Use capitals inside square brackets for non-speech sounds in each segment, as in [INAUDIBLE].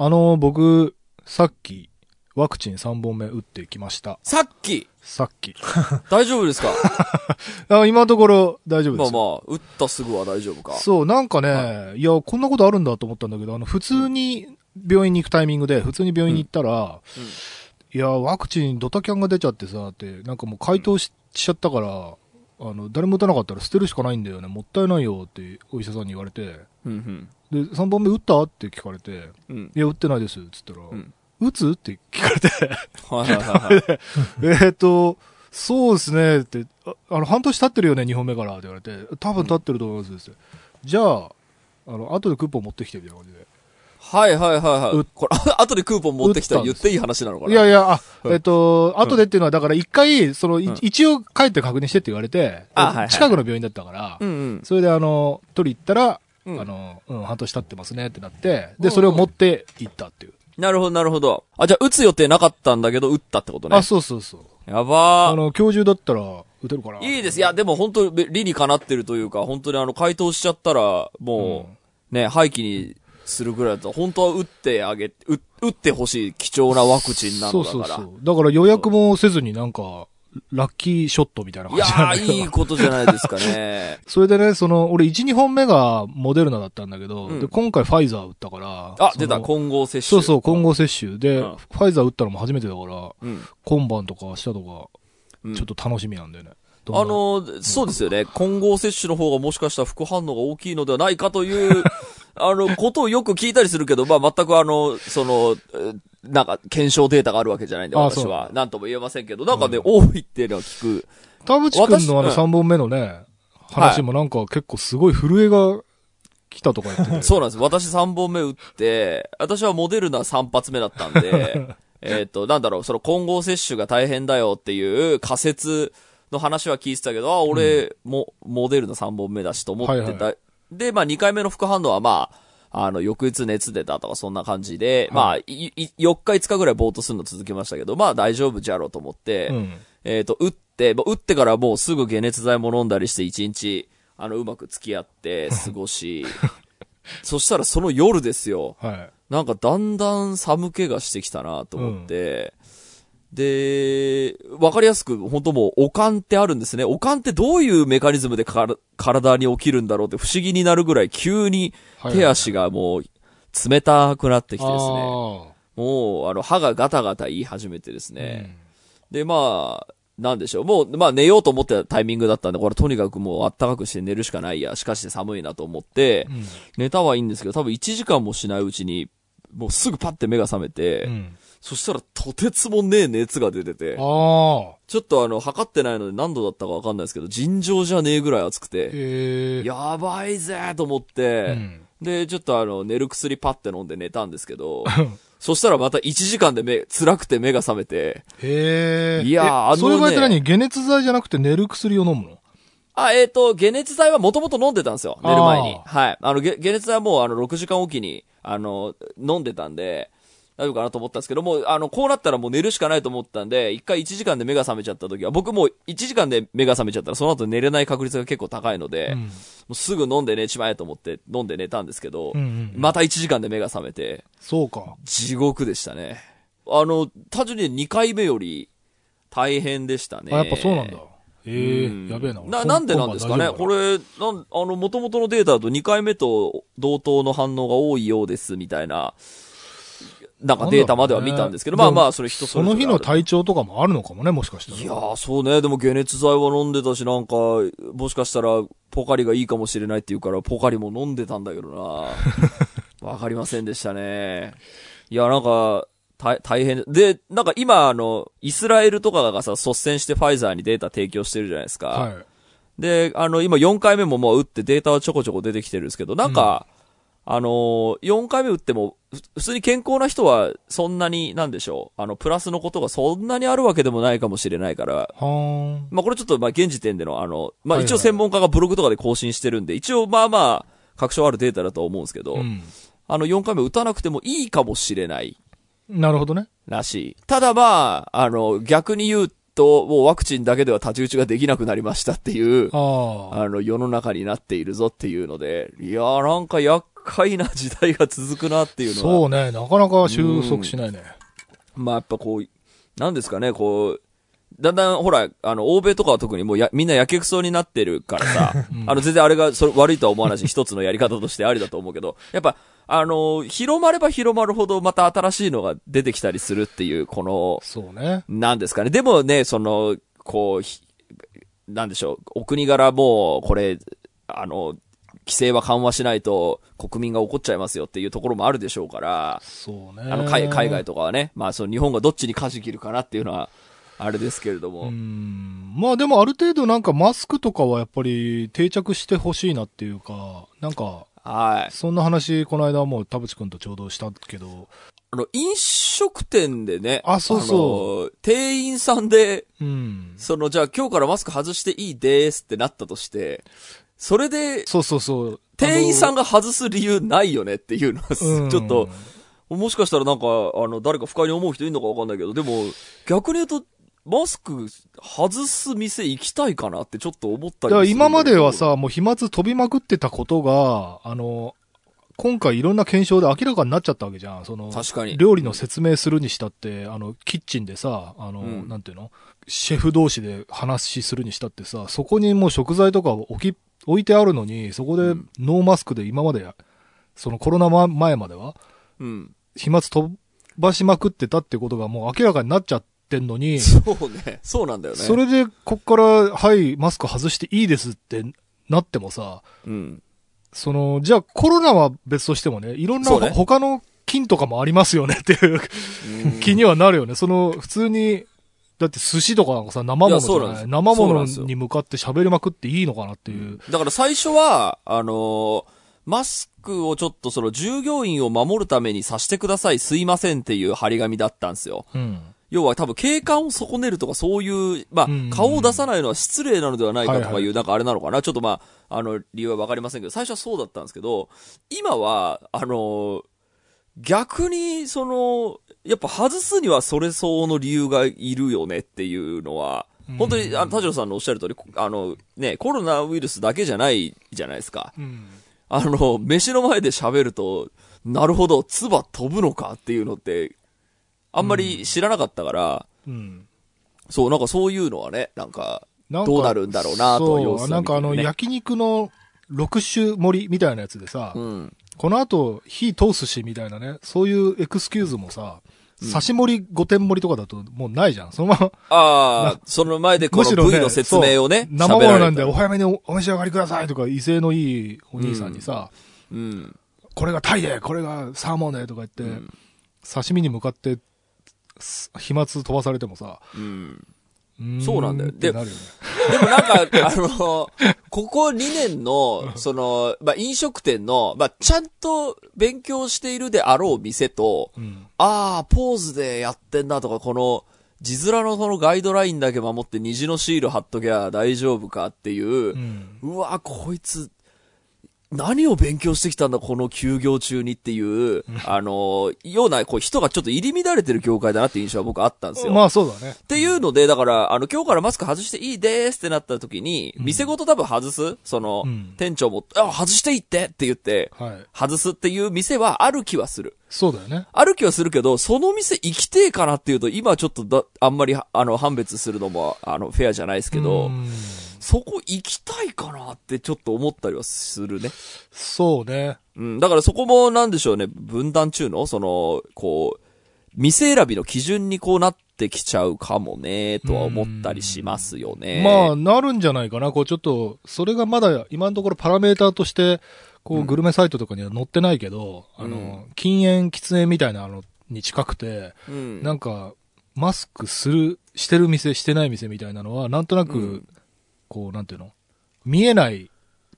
あの、僕、さっき、ワクチン3本目打ってきました。さっき、さっき。[LAUGHS] 大丈夫ですか？[LAUGHS] あ今のところ大丈夫です。まあまあ、打ったすぐは大丈夫か。そう、なんかね、、はいや、こんなことあるんだと思ったんだけど、あの、普通に病院に行くタイミングで、普通に病院に行ったら、うんいや、ワクチンドタキャンが出ちゃってさ、って、なんかもう回答し,、しちゃったから、あの、誰も打たなかったら捨てるしかないんだよね。もったいないよってお医者さんに言われて、うんうん。で、3本目打った？って聞かれて、うん。いや、打ってないです、つったら、うん打つ？って聞かれて、はいはいはいはい。[LAUGHS] えっと、そうですね、って、ああの、半年経ってるよね、2本目から、って言われて、多分経ってると思います、ってじゃあ、あの、後でクーポン持ってきて、みたいな感じで。はいはいはいはうい。これ、あ後でクーポン持ってきたら言っていい話なのかな？いやいや、あ、うんえっと、後でっていうのは、だから一回、その、一応帰って確認してって言われて、近くの病院だったから。それであの、取り行ったら、うんあの、うん、半年経ってますねってなって、で、それを持って行ったっていう。なるほどなるほど。あ、じゃあ打つ予定なかったんだけど、打ったってことねあ、。そうそうそう。やばー。あの、今日中だったら、打てるかな？いいです。いや、でも本当に理にかなってるというか、本当にあの、回答しちゃったら、もう、ね、廃棄にするぐらいだと、本当は打ってあげ、う打ってほしい貴重なワクチンなのだから。そうそうそう。だから予約もせずになんか、ラッキーショットみたいな感じなんだけど。いいことじゃないですかね。[LAUGHS] それでね、その、俺1、2本目がモデルナだったんだけど、うんで、今回ファイザー打ったから。あ、出た、混合接種。そうそう、混合接種。で、うんファイザー打ったのも初めてだから、うん。今晩とか明日とか、うんちょっと楽しみなんだよね。あなのー、そうですよね。混合接種の方がもしかしたら副反応が大きいのではないかという、あの、ことをよく聞いたりするけど、まあ全くあの、その、えーなんか、検証データがあるわけじゃないんで、あ私は。なんとも言えませんけど、なんかね、多いっていうのは聞く。田淵くんのあの私3本目のね、話もなんか結構すごい震えが来たとか言ってて。[LAUGHS] そうなんです。私3本目打って、私はモデルナ3発目だったんで、[LAUGHS] えっと、なんだろう、その混合接種が大変だよっていう仮説の話は聞いてたけど、あ、俺、も、モデルナ3本目だしと思ってた。で、まあ2回目の副反応はまあ、あの、翌日熱出たとかそんな感じで、まあ、いい4日5日ぐらいぼーっとするの続けましたけど、まあ大丈夫じゃろうと思って、うん。えっ、と、打って、まあ打ってからもうすぐ解熱剤も飲んだりして一日、あの、うまく付き合って [LAUGHS] 過ごし、そしたらその夜ですよ。はい。なんかだんだん寒気がしてきたなと思って、で、わかりやすく、本当もう、おかんってあるんですね。おかんってどういうメカニズムで体に起きるんだろうって不思議になるぐらい急に手足がもう冷たくなってきてですね。あもう、あの、歯がガタガタ言い始めてですーね。で、まあ、なんでしょう。もう、まあ寝ようと思ってたタイミングだったんで、これとにかくもうあったかくして寝るしかないや。しかし寒いなと思って、うん。寝たはいいんですけど、多分1時間もしないうちに、もうすぐパッて目が覚めて、うん。そしたらとてつもねえ熱が出てて、ああ。ちょっとあの、測ってないので何度だったかわかんないですけど、尋常じゃねえぐらい暑くて、ええ。やばいぜと思って、うん。で、ちょっとあの、寝る薬パッて飲んで寝たんですけど、[LAUGHS] そしたらまた1時間で目、辛くて目が覚めて、へえ。いやーえあのねそれは何？解熱剤じゃなくて寝る薬を飲むの？あ、えっ、と、解熱剤はもともと飲んでたんですよ。寝る前にあ。はい。あの、げ解熱剤はもう、あの、6時間おきに、あの、飲んでたんで、大丈夫かなと思ったんですけども、あの、こうなったらもう寝るしかないと思ったんで、一回1時間で目が覚めちゃった時は、僕もう1時間で目が覚めちゃったら、その後寝れない確率が結構高いので、もうん。うすぐ飲んで寝ちまえと思って飲んで寝たんですけど、うんうん。また1時間で目が覚めて、そうか。地獄でしたね。あの、単純に2回目より大変でしたね。あ、やっぱそうなんだ。ええうんやべえな。な、なんでなんですかね？これ、なん、あの、元々のデータだと2回目と同等の反応が多いようです、みたいな、なんかデータまでは見たんですけど、ねまあまあ、それ人それぞれ。その日の体調とかもあるのかもね、もしかしたら。いやー、そうね。でも解熱剤は飲んでたし、なんか、もしかしたら、ポカリがいいかもしれないって言うから、ポカリも飲んでたんだけどな。[LAUGHS] わかりませんでしたね。いや、なんか、大大変。で、なんか今、あの、イスラエルとかがさ、率先してファイザーにデータ提供してるじゃないですか。はい。で、あの、今4回目ももう打ってデータはちょこちょこ出てきてるんですけど、なんか、あのー、4回目打っても、ふ普通に健康な人はそんなに、なんでしょう、あの、プラスのことがそんなにあるわけでもないかもしれないから。まあこれちょっと、まあ現時点での、あの、まあ一応専門家がブログとかで更新してるんで、一応まあまあ、確証あるデータだとは思うんですけど、うん。あの4回目打たなくてもいいかもしれないなるほどね。らしい。ただまあ、あの、逆に言うと、もうワクチンだけでは太刀打ちができなくなりましたっていう。あの、世の中になっているぞっていうので、いやーなんか厄快な時代が続くなっていうのは。そうね、なかなか収束しないね。まあやっぱこう、なんですかね、こう、だんだん、ほら、あの、欧米とかは特にもうや、みんなやけくそになってるからさ、[LAUGHS] あの、全然あれがそれ悪いとは思わないし、一つのやり方としてありだと思うけど、やっぱ、あの、広まれば広まるほどまた新しいのが出てきたりするっていう、この、そうね。なんですかね。でもね、その、こう、ひなんでしょう、お国柄も、これ、あの、規制は緩和しないと国民が怒っちゃいますよっていうところもあるでしょうから、そうね。あの海海外とかはね、まあその日本がどっちに舵切るかなっていうのは、あれですけれども。うん。まあでもある程度なんかマスクとかはやっぱり定着してほしいなっていうか、なんか、はい。そんな話、この間もう田淵くんとちょうどしたけど、あの、飲食店でね、あそうそう店員さんで、うん。その、じゃあ今日からマスク外していいですってなったとして、それで、そうそうそう。店員さんが、が外す理由ないよねっていうのは、うんちょっと、もしかしたらなんか、あの、誰か不快に思う人いるのかわかんないけど、でも、逆に言うと、マスク外す店行きたいかなってちょっと思ったりする今までは、さ、もう飛沫飛びまくってたことが、あの、今回いろんな検証で明らかになっちゃったわけじゃん。その、確かに。料理の説明するにしたって、あの、キッチンでさ、あの、うんなんていうの？シェフ同士で話するにしたってさ、そこにもう食材とか置き、置いてあるのに、そこでうんノーマスクで今まで、そのコロナま前までは、うん。飛沫飛ばしまくってたってことがもう明らかになっちゃってんのに、そうね。そうなんだよね。それでこっから、はい、マスク外していいですってなってもさ、うん。その、じゃあコロナは別としてもね、いろんな他の菌とかもありますよねっていう [LAUGHS] 気にはなるよね。その、普通に、だって寿司とかなんかさ、生物じゃない？いやそうなんです生物に向かって喋りまくっていいのかなっていう。だから最初は、あのーマスクをちょっとその従業員を守るためにさしてください、すいませんっていう張り紙だったんですよ。うん。要は多分景観を損ねるとかそういう、まあうん、顔を出さないのは失礼なのではないかとかいう、はいはいなんかあれなのかなちょっとまあ、あの、理由はわかりませんけど、最初はそうだったんですけど、今は、あの、逆に、その、やっぱ外すにはそれ相応の理由がいるよねっていうのは、本当に、あの、田代さんのおっしゃる通り、あの、ね、コロナウイルスだけじゃないじゃないですか。うん。あの、飯の前で喋ると、なるほど、唾飛ぶのかっていうのって、あんまり知らなかったから、うん。そう、なんかそういうのはね、なんか、どうなるんだろうなと、様子そう、なんかあの、や焼肉の6種盛りみたいなやつでさ、うん。この後火通すしみたいなね、そういうエクスキューズもさ、刺し盛り5点盛りとかだともうないじゃん。そのまま、ああ、その前でこのむしろね、V の説明をね、そう生物なんでお早めにおお召し上がりくださいとか、威勢のいいお兄さんにさ、うん。これがタイで、これがサーモンでとか言って、うん刺身に向かって、す飛沫飛ばされてもさ、うん。そうなんだよってなるよね。でもなんか、あの、ここ2年の、その、[LAUGHS] まあ、飲食店の、まあ、ちゃんと勉強しているであろう店と、うん。ああ、ポーズでやってんなとか、この、字面のそのガイドラインだけ守って虹のシール貼っときゃ大丈夫かっていう、うん。うわ、こいつ、何を勉強してきたんだ、この休業中にっていう、あの、ような、こう、人がちょっと入り乱れてる業界だなっていう印象は僕あったんですよ。まあそうだね。っていうので、だから、あの、今日からマスク外していいですってなった時に、店ごと多分外すその、うん店長も、あ、外していいってって言って、はい。外すっていう店はある気はする。そうだよね。ある気はするけど、その店行きてえかなっていうと、今ちょっとだ、あんまり、あの、判別するのも、あの、フェアじゃないですけど、うんそこ行きたいかなってちょっと思ったりはするね。そうね。うん。だからそこもなんでしょうね、分断中の、その、こう、店選びの基準にこうなってきちゃうかもね、とは思ったりしますよね。まあ、なるんじゃないかな。こう、ちょっと、それがまだ、今のところパラメーターとして、こう、うんグルメサイトとかには載ってないけど、あうの、禁煙、喫煙みたいなのに近くて、うん。なんか、マスクする、してる店、してない店みたいなのは、なんとなく、うんこう、なんていうの？見えない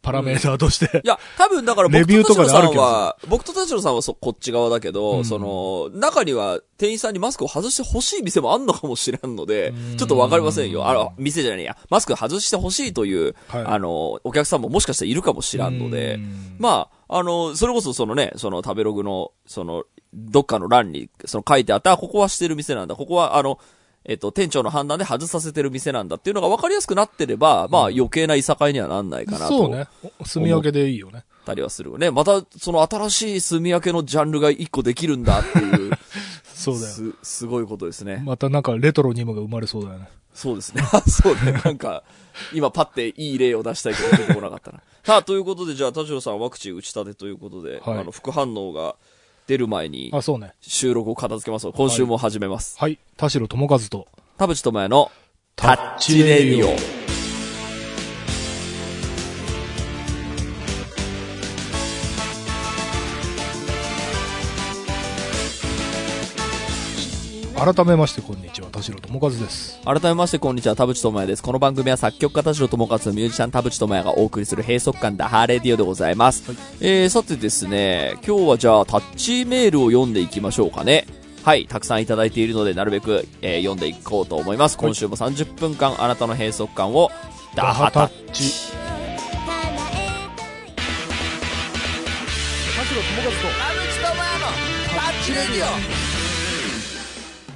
パラメーターとして、いや、多分だからレ僕と田代ビューとかであるけど。さんは、僕と田代さんはそ、こっち側だけど、うん。その、中には店員さんにマスクを外してほしい店もあんのかもしれんのでうん、ちょっとわかりませんよ。あの、店じゃないや。マスク外してほしいという、はい。あの、お客さんももしかしたらいるかもしらんので、うん。まあ、あの、それこそそのね、その食べログの、その、どっかの欄に、その書いてあった、あここはしてる店なんだ、ここはあの、えっと、店長の判断で外させてる店なんだっていうのが分かりやすくなってれば、まあ余計ないさかいにはなんないかなと。そうね。住み分けでいいよね。たりはする。ね、また、その新しい住み分けのジャンルが一個できるんだっていう、[LAUGHS] そうだよ。す、すごいことですね。またなんかレトロにもが生まれそうだよね。そうですね。[LAUGHS] そうね。なんか、今パッていい例を出したいけど出てこなかったな。さあ、ということで、じゃあ、田代さんワクチン打ち立てということで、はいあの、副反応が出る前にあ、そうね。収録を片付けます今週も始めます。はい。田代智和と、田淵智也のタタッチレディオ。改めましてこんにちは、田代智和です。改めましてこんにちは、田淵智也です。この番組は作曲家田代智和とミュージシャン田淵智也がお送りする閉塞感ダハーレディオでございます。えー、さてですね、今日はじゃあタッチメールを読んでいきましょうかね。はい、たくさんいただいているので、なるべく、えー読んでいこうと思います。今週も30分間、あなたの閉塞感をダハタッチ。チ。田代智和と、タッチレディオ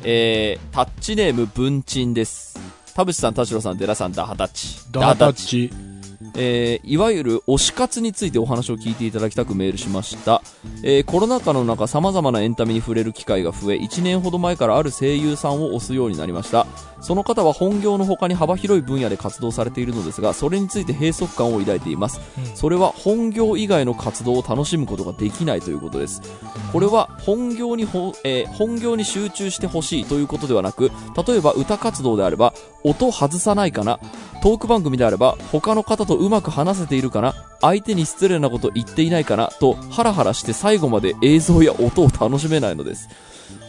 えー、タッチネーム文鎮です。田淵さん、田代さん、寺さん、ダハタッチ。ダハタッチ。えーいわゆる推し活についてお話を聞いていただきたくメールしました、えーコロナ禍の中様々なエンタメに触れる機会が増え1年ほど前からある声優さんを推すようになりました。その方は本業の他に幅広い分野で活動されているのですがそれについて閉塞感を抱いています、うん。それは本業以外の活動を楽しむことができないということです。これは本業にほ、えー本業に集中してほしいということではなく例えば歌活動であれば音外さないかなトーク番組であれば他の方とうまく話せているかな相手に失礼なこと言っていないかなとハラハラして最後まで映像や音を楽しめないのです。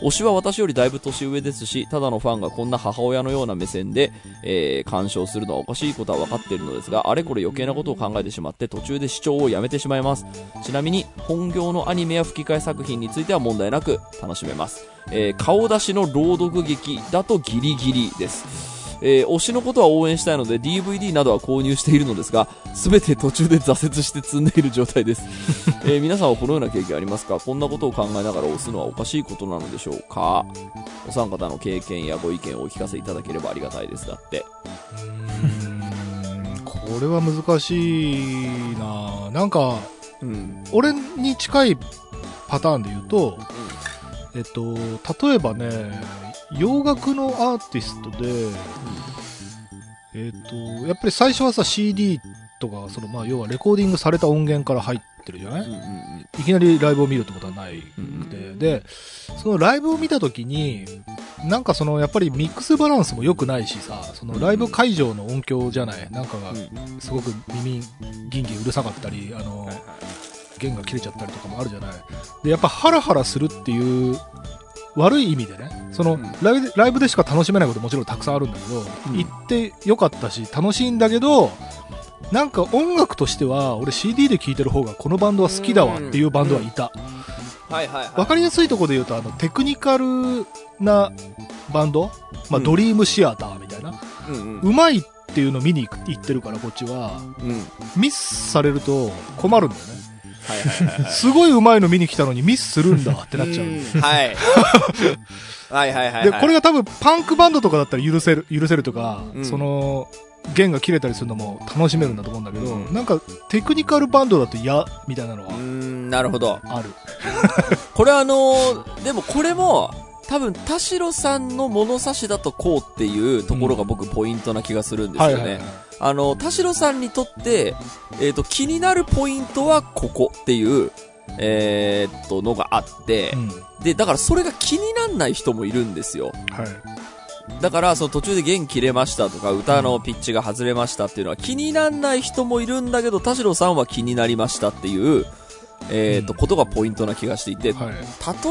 推しは私よりだいぶ年上ですしただのファンがこんな母親のような目線で、えー鑑賞するのはおかしいことは分かっているのですがあれこれ余計なことを考えてしまって途中で視聴をやめてしまいます。ちなみに本業のアニメや吹き替え作品については問題なく楽しめます、えー顔出しの朗読劇だとギリギリです。えー推しのことは応援したいので DVD などは購入しているのですが全て途中で挫折して積んでいる状態です、[LAUGHS] えー皆さんはこのような経験ありますか？こんなことを考えながら押すのはおかしいことなのでしょうか？お三方の経験やご意見をお聞かせいただければありがたいです。だって。うーんこれは難しいな。なんか、うん。俺に近いパターンで言うと、えっと、例えばね、洋楽のアーティストで、えっと、やっぱり最初はさ、CD とか、その、まあ、要はレコーディングされた音源から入ってるじゃない、いきなりライブを見るってことはない。うんくて、で、そのライブを見たときに、なんかその、やっぱりミックスバランスも良くないしさ、そのライブ会場の音響じゃない、なんかがうんすごく耳ギンギンうるさかったり、あの、弦が切れちゃったりとかもあるじゃない？で、やっぱハラハラするっていう、悪い意味でね、その、うん。ライブでライブでしか楽しめないこともちろんたくさんあるんだけど、うん。行ってよかったし、楽しいんだけど、なんか音楽としては、俺 CD で聴いてる方がこのバンドは好きだわっていうバンドはいた。はいはいわかりやすいところで言うと、あの、テクニカルなバンド、まあ、うん。ドリームシアターみたいな、うんうん。うまいっていうの見に行く行ってるから、こっちは、うん。ミスされると困るんだよね。はいはいはいはいすごいうまいの見に来たのにミスするんだってなっちゃう。んはいはいはいはいで、これが多分パンクバンドとかだったら許せる、許せるとか、うんその、弦が切れたりするのも楽しめるんだと思うんだけど、うんなんかテクニカルバンドだと嫌みたいなのはなるほどある。[LAUGHS] これあのーでもこれも、多分、田代さんの物差しだとこうっていうところが僕ポイントな気がするんですよね。はいはいはい。あの、田代さんにとって、えっ、と、気になるポイントはここっていう、えーっと、のがあってう、ん。で、だからそれが気になんない人もいるんですよ。はい。だから、その途中で弦切れましたとか、歌のピッチが外れましたっていうのは気になんない人もいるんだけど、田代さんは気になりましたっていう、えーっと、うんことがポイントな気がしていて、はい。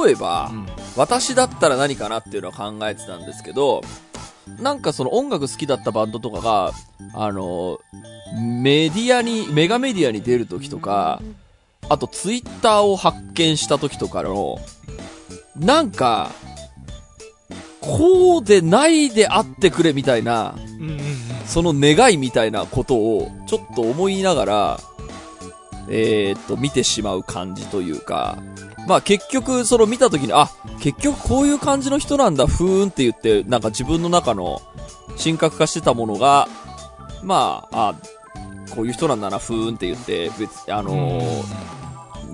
例えば、うん私だったら何かなっていうのは考えてたんですけど、なんかその音楽好きだったバンドとかが、あの、メディアに、メガメディアに出るときとか、あとツイッターを発見したときとかの、なんか、こうでないであってくれみたいな。その願いみたいなことをちょっと思いながら、えーっと、見てしまう感じというか、まあ結局、その見たときに、あ、結局こういう感じの人なんだ、ふーんって言って、なんか自分の中の神格化してたものが、まあ、あ、こういう人なんだな、ふーんって言って、別、あのー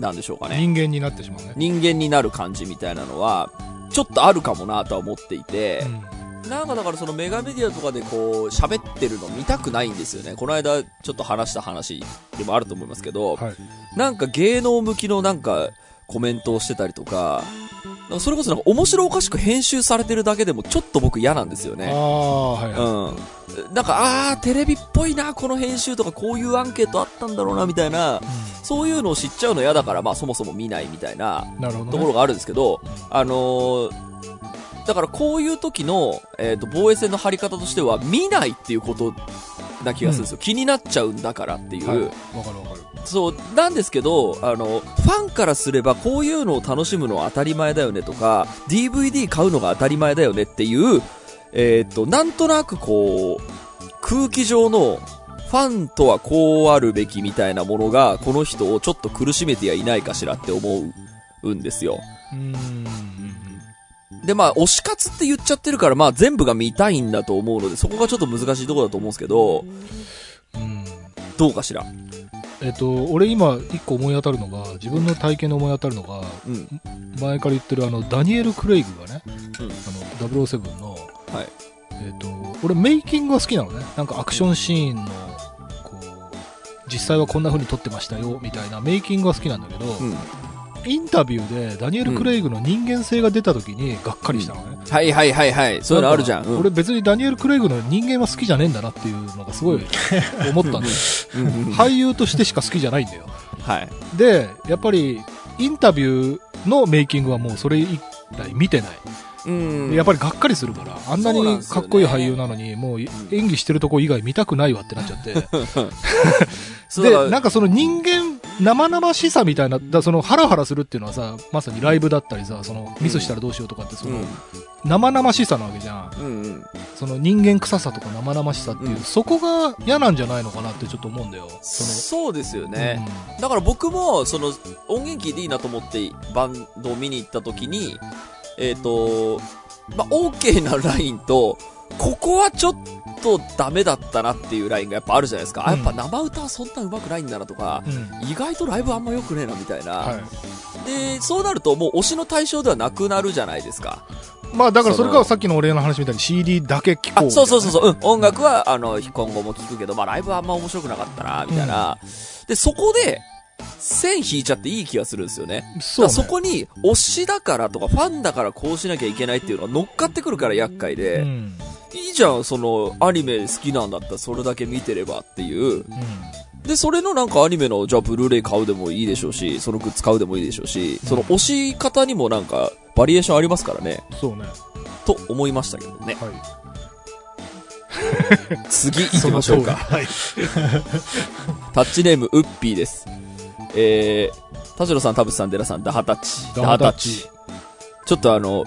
なんでしょうかね。人間になってしまうね。人間になる感じみたいなのは、ちょっとあるかもなとは思っていて、うんなんかだからそのメガメディアとかでこう喋ってるの見たくないんですよね。この間ちょっと話した話でもあると思いますけど、はい。なんか芸能向きのなんかコメントをしてたりとか、なんかそれこそなんか面白おかしく編集されてるだけでもちょっと僕嫌なんですよあね。あ、はいはい。うん。なんか、あー、テレビっぽいな、この編集とかこういうアンケートあったんだろうな、みたいな、そういうのを知っちゃうの嫌だから、まあそもそも見ないみたいなね。ところがあるんですけど、あのーだからこういう時の、えっ、と、防衛戦の張り方としては、見ないっていうことな気がするんですよ。気になっちゃうんだからっていう。はい。わかるわかる。そう、なんですけど、あの、ファンからすればこういうのを楽しむのは当たり前だよねとか、DVD 買うのが当たり前だよねっていう、えっ、と、なんとなくこう、空気上の、ファンとはこうあるべきみたいなものが、この人をちょっと苦しめてはいないかしらって思うんですよ。うーん。で、まあ、推し活って言っちゃってるから、まあ、全部が見たいんだと思うので、そこがちょっと難しいところだと思うんですけど、うん。どうかしら？えっと、俺今一個思い当たるのが、自分の体験で思い当たるのが、うん。前から言ってるあの、ダニエル・クレイグがね、うんあの、007の、はい。えっと、俺メイキングが好きなのね。なんかアクションシーンの、こう、実際はこんな風に撮ってましたよ、みたいなメイキングが好きなんだけど、うん。インタビューでダニエル・クレイグの人間性が出た時にがっかりしたのね。はいはいはいはい。そういうのあるじゃん。うん。俺別にダニエル・クレイグの人間は好きじゃねえんだなっていうのがすごい [LAUGHS] 思ったんだよ。うんうんうん俳優としてしか好きじゃないんだよ。はい。で、やっぱり、インタビューのメイキングはもうそれ以来見てない。うん。やっぱりがっかりするから、あんなにかっこいい俳優なのに、もう演技してるとこ以外見たくないわってなっちゃって。[LAUGHS] [LAUGHS] で、なんかその人間、生々しさみたいな、だそのハラハラするっていうのはさ、まさにライブだったりさ、そのミスしたらどうしようとかって、その、生々しさなわけじゃん。うん。うんうん。その人間臭さとか生々しさっていう、うんそこが嫌なんじゃないのかなってちょっと思うんだよ。そそうですよの、ね。だから僕も、その、音源聞いていいなと思ってバンドを見に行った時に、えっ、と、まあ、OK なラインと、ここはちょっとダメだったなっていうラインがやっぱあるじゃないですか。あ、やっぱ生歌はそんな上手くないんだなとか、うん。うん。意外とライブあんま良くねえなみたいな。はい。で、そうなるともう推しの対象ではなくなるじゃないですか。まあだからそれそのがさっきの俺の話みたいに CD だけ聴こうそうそうそうそう、うん、音楽は、あの、今後も聴くけど、まあライブはあんま面白くなかったな、みたいな。で、そこで、線引いちゃっていい気がするんですよね。そう、ね。だからそこに、推しだからとか、ファンだからこうしなきゃいけないっていうのが乗っかってくるから厄介で、うん。いいじゃん、その、アニメ好きなんだったらそれだけ見てればっていう。うん。で、それのなんかアニメの、じゃあブルーレイ買うでもいいでしょうし、そのグッズ買うでもいいでしょうし、その推し方にもなんか、バリエーションありますからね、そうね。と思いましたけどね。はい。[LAUGHS] 次行きましょうか。はい。[LAUGHS] タッチネーム、ウッピーです。えー、田代さん、田淵さん、デラさん、ダハタッチ。ダハタッチ。ちょっとあの、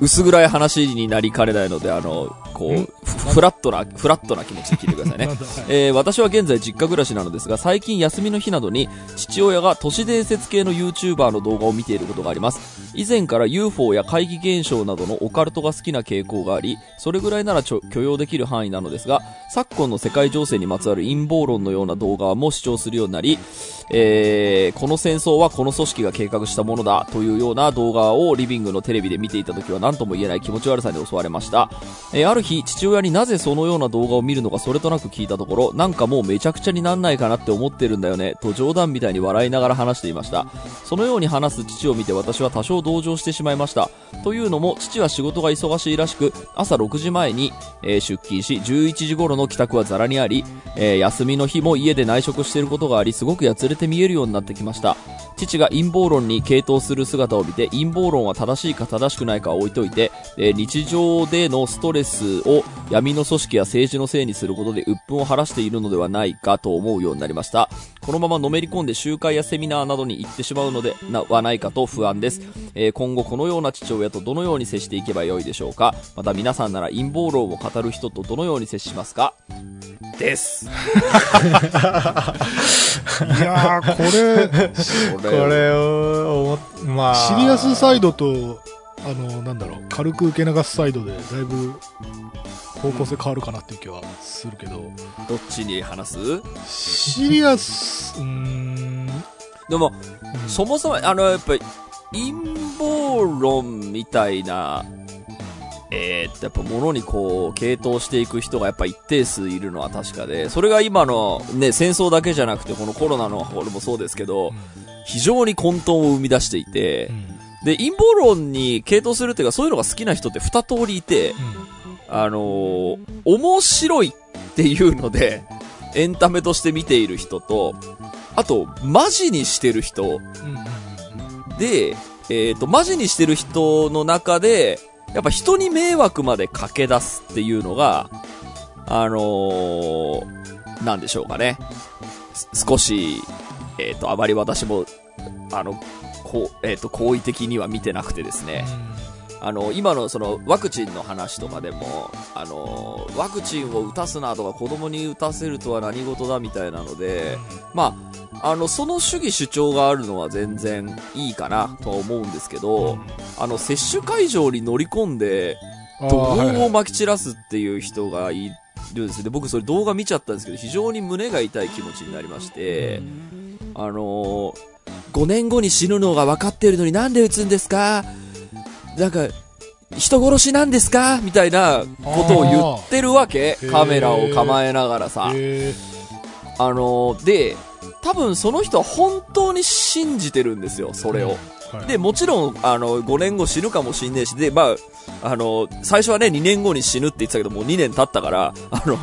薄暗い話になりかねないので、あの、こんう、フフラットな、フラットな気持ちで聞いてくださいね。[LAUGHS] えー私は現在実家暮らしなのですが、最近休みの日などに父親が都市伝説系の YouTuber の動画を見ていることがあります。以前から UFO や怪奇現象などのオカルトが好きな傾向があり、それぐらいなら許容できる範囲なのですが、昨今の世界情勢にまつわる陰謀論のような動画も視聴するようになり、えーこの戦争はこの組織が計画したものだというような動画をリビングのテレビで見ていた時は何とも言えない気持ち悪さに襲われました。えーある日、父親になぜそのような動画を見るのかそれとなく聞いたところ、なんかもうめちゃくちゃになんないかなって思ってるんだよね、と冗談みたいに笑いながら話していました。そのように話す父を見て私は多少同情してしまいました。というのも、父は仕事が忙しいらしく、朝6時前に、えー出勤し、11時頃の帰宅はザラにあり、えー休みの日も家で内職していることがあり、すごくやつれて見えるようになってきました。父が陰謀論に傾倒する姿を見て、陰謀論は正しいか正しくないかは置いといて、えー日常でのストレスを闇の組織や政治のせいにすることで鬱憤を晴らしているのではないかと思うようになりました。このままのめり込んで集会やセミナーなどに行ってしまうのでなはないかと不安です。えー今後このような父親とどのように接していけばよいでしょうかまた皆さんなら陰謀論を語る人とどのように接しますか？です。いやー、これ、こ [LAUGHS] これを、まあ。シリアスサイドと、あの、なんだろう、軽く受け流すサイドで、だいぶ、方向性変わるかなっていう気はするけど、どっちに話す？シリアス、うーん、でも、うんそもそも、あの、やっぱり、陰謀論みたいな、えーっと、やっぱ物にこう、傾倒していく人がやっぱ一定数いるのは確かで、それが今のね、戦争だけじゃなくて、このコロナの方もそうですけど、非常に混沌を生み出していてう、んで、陰謀論に傾倒するっていうか、そういうのが好きな人って二通りいて、あのー面白いっていうので、エンタメとして見ている人と、あと、マジにしてる人。うんうんうんで、えっ、と、マジにしてる人の中で、やっぱ人に迷惑までかけ出すっていうのが、あのーなんでしょうかね。す少し、えっ、と、あまり私も、あの、こう、えっ、と、好意的には見てなくてですね。あの、今のそのワクチンの話とかでも、あの、ワクチンを打たすなとか子供に打たせるとは何事だみたいなので、まあ、あの、その主義主張があるのは全然いいかなとは思うんですけど、あの、接種会場に乗り込んで、怒号を撒き散らすっていう人がいるんですよ。で、僕それ動画見ちゃったんですけど、非常に胸が痛い気持ちになりまして、あの5年後に死ぬのが分かってるのになんで撃つんですか？なんか、人殺しなんですか？みたいなことを言ってるわけ。カメラを構えながらさ。へあので、多分その人は本当に信じてるんですよ、それを。で、もちろん、あの、5年後死ぬかもしんねえし、で、まあ、あの、最初はね、2年後に死ぬって言ってたけど、もう2年経ったから、あの、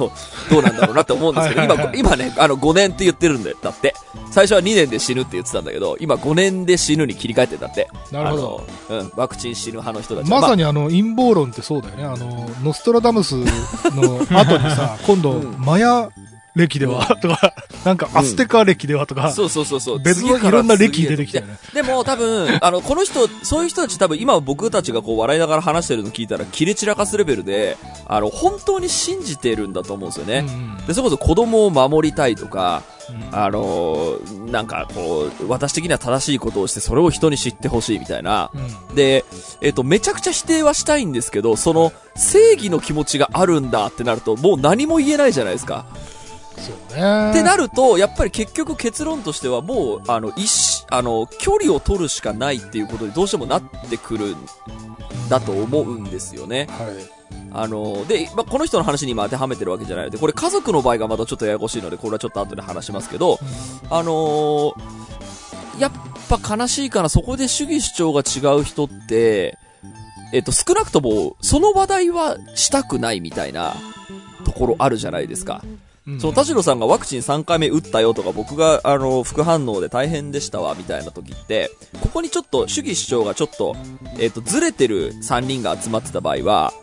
どうなんだろうなって思うんですけど、今、今ね、あの、5年って言ってるんだよ、だって。最初は2年で死ぬって言ってたんだけど、今5年で死ぬに切り替えてんだって。なるほど。うん、ワクチン死ぬ派の人たちはまさにあの陰謀論ってそうだよね。あの、ノストラダムスの後にさ、[LAUGHS] 今度、うんマヤ歴ではとか、なんかアステカ歴ではとか、そうそうそうそう。別のいろんな歴出てきたよね。でも多分、あの、この人、そういう人たち多分今僕たちがこう笑いながら話してるの聞いたら切れ散らかすレベルで、あの、本当に信じてるんだと思うんですよね。うんで、それこそ子供を守りたいとか、うんあのーなんかこう、私的には正しいことをしてそれを人に知ってほしいみたいな。うんで、えっ、と、めちゃくちゃ否定はしたいんですけど、その正義の気持ちがあるんだってなると、もう何も言えないじゃないですか。そうね。ってなると、やっぱり結局結論としてはもう、あの、一し、あの、距離を取るしかないっていうことにどうしてもなってくるんだと思うんですよね。はい。あの、で、まあ、この人の話に今当てはめてるわけじゃないので、これ家族の場合がまたちょっとややこしいので、これはちょっと後で話しますけど、あのーやっぱ悲しいかな、そこで主義主張が違う人って、えっと、少なくとも、その話題はしたくないみたいなところあるじゃないですか。うんその田代さんがワクチン3回目打ったよとか、僕が、あの、副反応で大変でしたわ、みたいな時って、ここにちょっと主義主張がちょっと、えっと、ずれてる3人が集まってた場合は、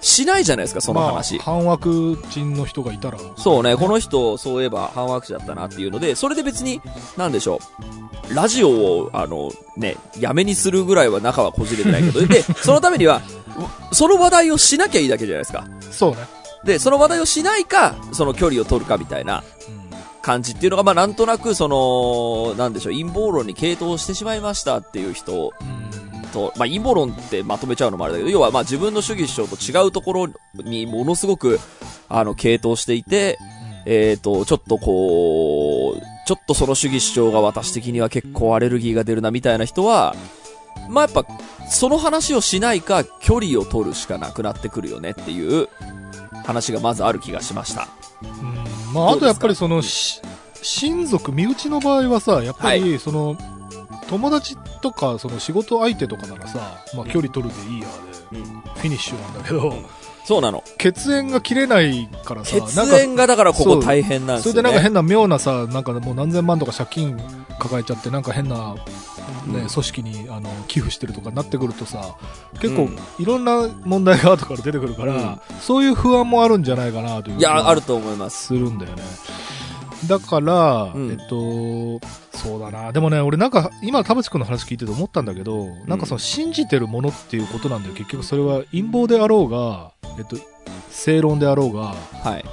しないじゃないですか、その話。まあ、反ワクチンの人がいたら。そうね、この人、そういえば反ワクチンだったなっていうので、それで別に、なんでしょう。ラジオを、あの、ね、やめにするぐらいは仲はこじれてないけど、で、そのためには、うその話題をしなきゃいいだけじゃないですか。そうね。で、その話題をしないか、その距離を取るかみたいな感じっていうのが、まあなんとなく、その、なんでしょう、陰謀論に傾倒してしまいましたっていう人と、まあ陰謀論ってまとめちゃうのもあれだけど、要はまあ自分の主義主張と違うところにものすごく、あの、傾倒していて、えっ、と、ちょっとこう、ちょっとその主義主張が私的には結構アレルギーが出るなみたいな人は、まあやっぱ、その話をしないか、距離を取るしかなくなってくるよねっていう話がまずある気がしました。うん。まあ、あとやっぱりその、し親族、身内の場合はさ、やっぱり、その、友達とか、その仕事相手とかならさ、まあ、距離取るでいいやで、フィニッシュなんだけど、そうなの。血縁が切れないからさ、血縁がだからここ大変なんですよね。それでなんか変な妙なさ、なんかもう何千万とか借金抱えちゃって、なんか変な、ね、組織にあの寄付してるとかなってくるとさ、結構うんいろんな問題が後から出てくるから、そういう不安もあるんじゃないかなといういや、あるとと思います。するんだよね。だから、うんえっと、そうだな。でもね、俺なんか、今田淵君の話聞いてて思ったんだけど、なんかその信じてるものっていうことなんだよ。結局それは陰謀であろうが、えっと、正論であろうが、はい。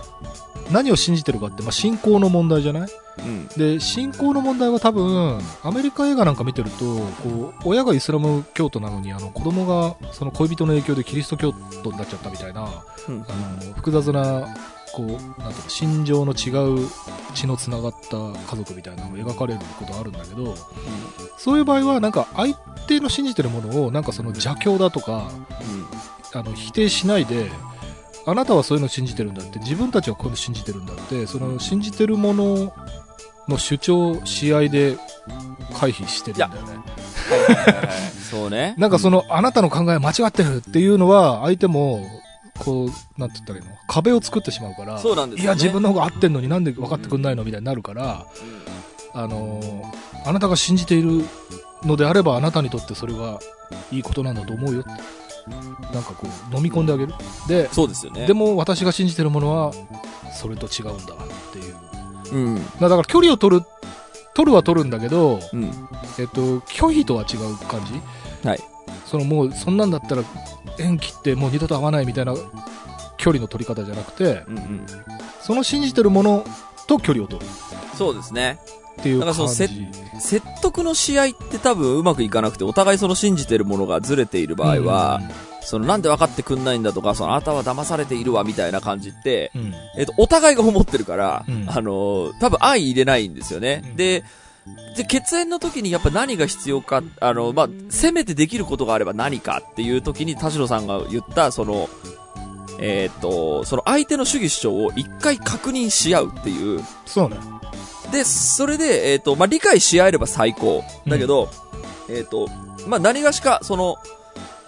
何を信じてるかって、まあ、信仰の問題じゃない？うん。で、信仰の問題は多分、アメリカ映画なんか見てると、こう、親がイスラム教徒なのに、あの、子供が、その恋人の影響でキリスト教徒になっちゃったみたいな、うんあの、複雑な、こう、なんていうの、心情の違う血の繋がった家族みたいなのを描かれることあるんだけど、そういう場合は、なんか、相手の信じてるものを、なんかその邪教だとか、あの、否定しないで、あなたはそういうの信じてるんだって、自分たちはこういうの信じてるんだって、その信じてるものの主張、試合で回避してるんだよね。そうね。なんかその、あなたの考え間違ってるっていうのは、相手も、こう、なんて言ったらいいの？壁を作ってしまうから、そうなんですよねいや、自分の方が合ってんのになんで分かってくんないのみたいになるから、あのーあなたが信じているのであれば、あなたにとってそれがいいことなんだと思うよ。なんかこう、飲み込んであげる。で、そうですよね。でも私が信じてるものは、それと違うんだっていう。うん。だから距離を取る、取るは取るんだけど、うん。えっと、拒否とは違う感じはい。そのもう、そんなんだったら、縁切ってもう二度と会わないみたいな距離の取り方じゃなくて、うんうん。その信じてるものと距離を取るそうですね。っていう感じ。の説得の試合って多分うまくいかなくて、お互いその信じてるものがずれている場合は、そのなんで分かってくんないんだとか、そのあなたは騙されているわみたいな感じって、うん、うんえっと、お互いが思ってるから、うんあのー多分相入れないんですよね。うんで、で、血縁の時にやっぱ何が必要か、あの、まあ、せめてできることがあれば何かっていう時に田代さんが言った、その、えーっと、その相手の主義主張を一回確認し合うっていう。そうね。で、それで、えーっと、まあ、理解し合えれば最高。だけど、えーっと、まあ、何がしか、その、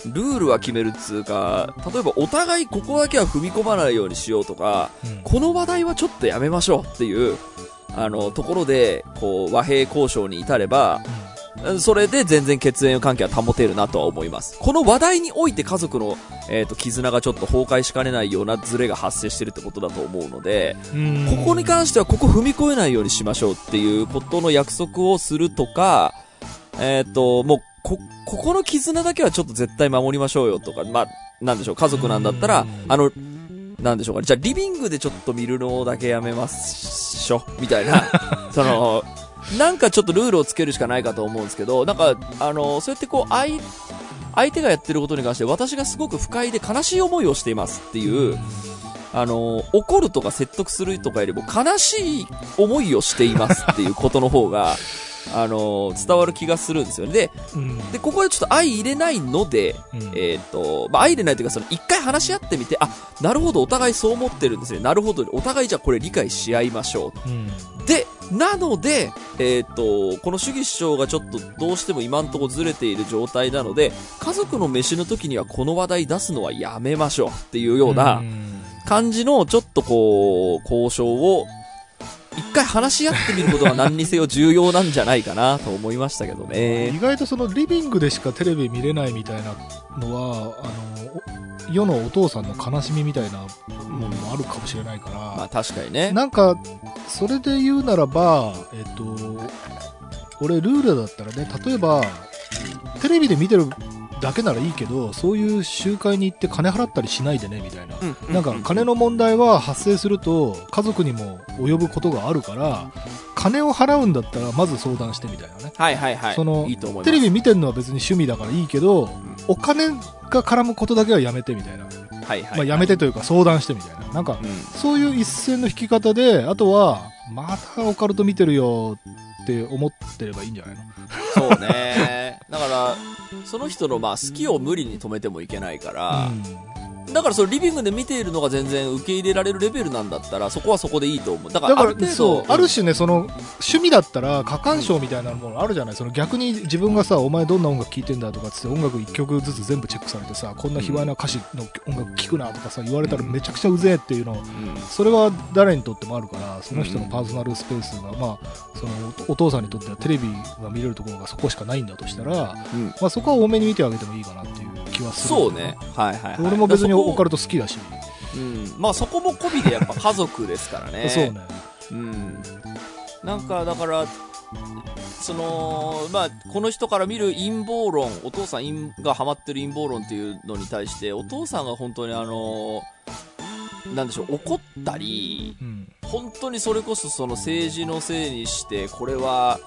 ルールは決めるっつうか、例えばお互いここだけは踏み込まないようにしようとか、うんこの話題はちょっとやめましょうっていう、あの、ところで、こう、和平交渉に至れば、それで全然血縁関係は保てるなとは思います。この話題において家族の、えっ、と、絆がちょっと崩壊しかねないようなズレが発生してるってことだと思うので、うんここに関してはここ踏み越えないようにしましょうっていうことの約束をするとか、えっ、と、もう、こ、ここの絆だけはちょっと絶対守りましょうよとか、まあ、なんでしょう、家族なんだったらうん、あの、なんでしょうかね。じゃあ、リビングでちょっと見るのだけやめましょ、みたいな。[LAUGHS] その、なんかちょっとルールをつけるしかないかと思うんですけど、なんか、あの、そうやってこう、相、相手がやってることに関して私がすごく不快で悲しい思いをしていますっていう、あの、怒るとか説得するとかよりも悲しい思いをしていますっていう [LAUGHS] ことの方が、あの、伝わる気がするんですよね。で、うんで、ここでちょっと相入れないので、うんえっ、と、まあ、相入れないというか、その、一回話し合ってみて、あ、なるほど、お互いそう思ってるんですね。なるほど、お互いじゃあこれ理解し合いましょうんう。で、なので、えっ、と、この主義主張がちょっとどうしても今んとこずれている状態なので、家族の飯の時にはこの話題出すのはやめましょうっていうような、ん感じの、ちょっとこう、交渉を、一回話し合ってみることが何にせよ重要なんじゃないかなと思いましたけどね意。外とそのリビングでしかテレビ見れないみたいなのはあのお世のお父さんの悲しみみたいなものもあるかもしれないから、まあ確かにね。なんかそれで言うならばえっと俺ルールだったらね例えばテレビで見てるだけならいいけどそういう集会に行って金払ったりしないでねみたいな、なんか金の問題は発生すると家族にも及ぶことがあるから金を払うんだったらまず相談してみたいなねはいはいはい。その。テレビ見てるのは別に趣味だからいいけど、お金が絡むことだけはやめてみたいな。はいはい。まあやめてというか相談してみたいな。なんかう、ん。そういう一線の引き方で、あとは、またオカルト見てるよって思ってればいいんじゃないの？そうね。だから、その人のまあ好きを無理に止めてもいけないから、だからそれリビングで見ているのが全然受け入れられるレベルなんだったら、そこはそこでいいと思う。だからあるある種ね、その、趣味だったら、過干渉みたいなものあるじゃない。その逆に自分がさ、お前どんな音楽聴いてんだとかっつって音楽一曲ずつ全部チェックされてさ、こんな卑猥な歌詞の音楽聴くなとかさ、言われたらめちゃくちゃうぜえっていうのをうん。それは誰にとってもあるからその人のパーソナルスペースが、まあ、そのおお父さんにとってはテレビが見れるところがそこしかないんだとしたら、うん。まあ、そこは多めに見てあげてもいいかなっていう気はするそうね。はいはい、はい。俺も別にオカルト。ト好きだし、うん。まあそこも込みでやっぱ家族ですからね。[LAUGHS] そうねうん。なんか、だから、その、まあ、この人から見る陰謀論、お父さん陰がハマってる陰謀論っていうのに対して、お父さんが本当にあの、なんでしょう、怒ったり、うん。本当にそれこそその政治のせいにして、これは、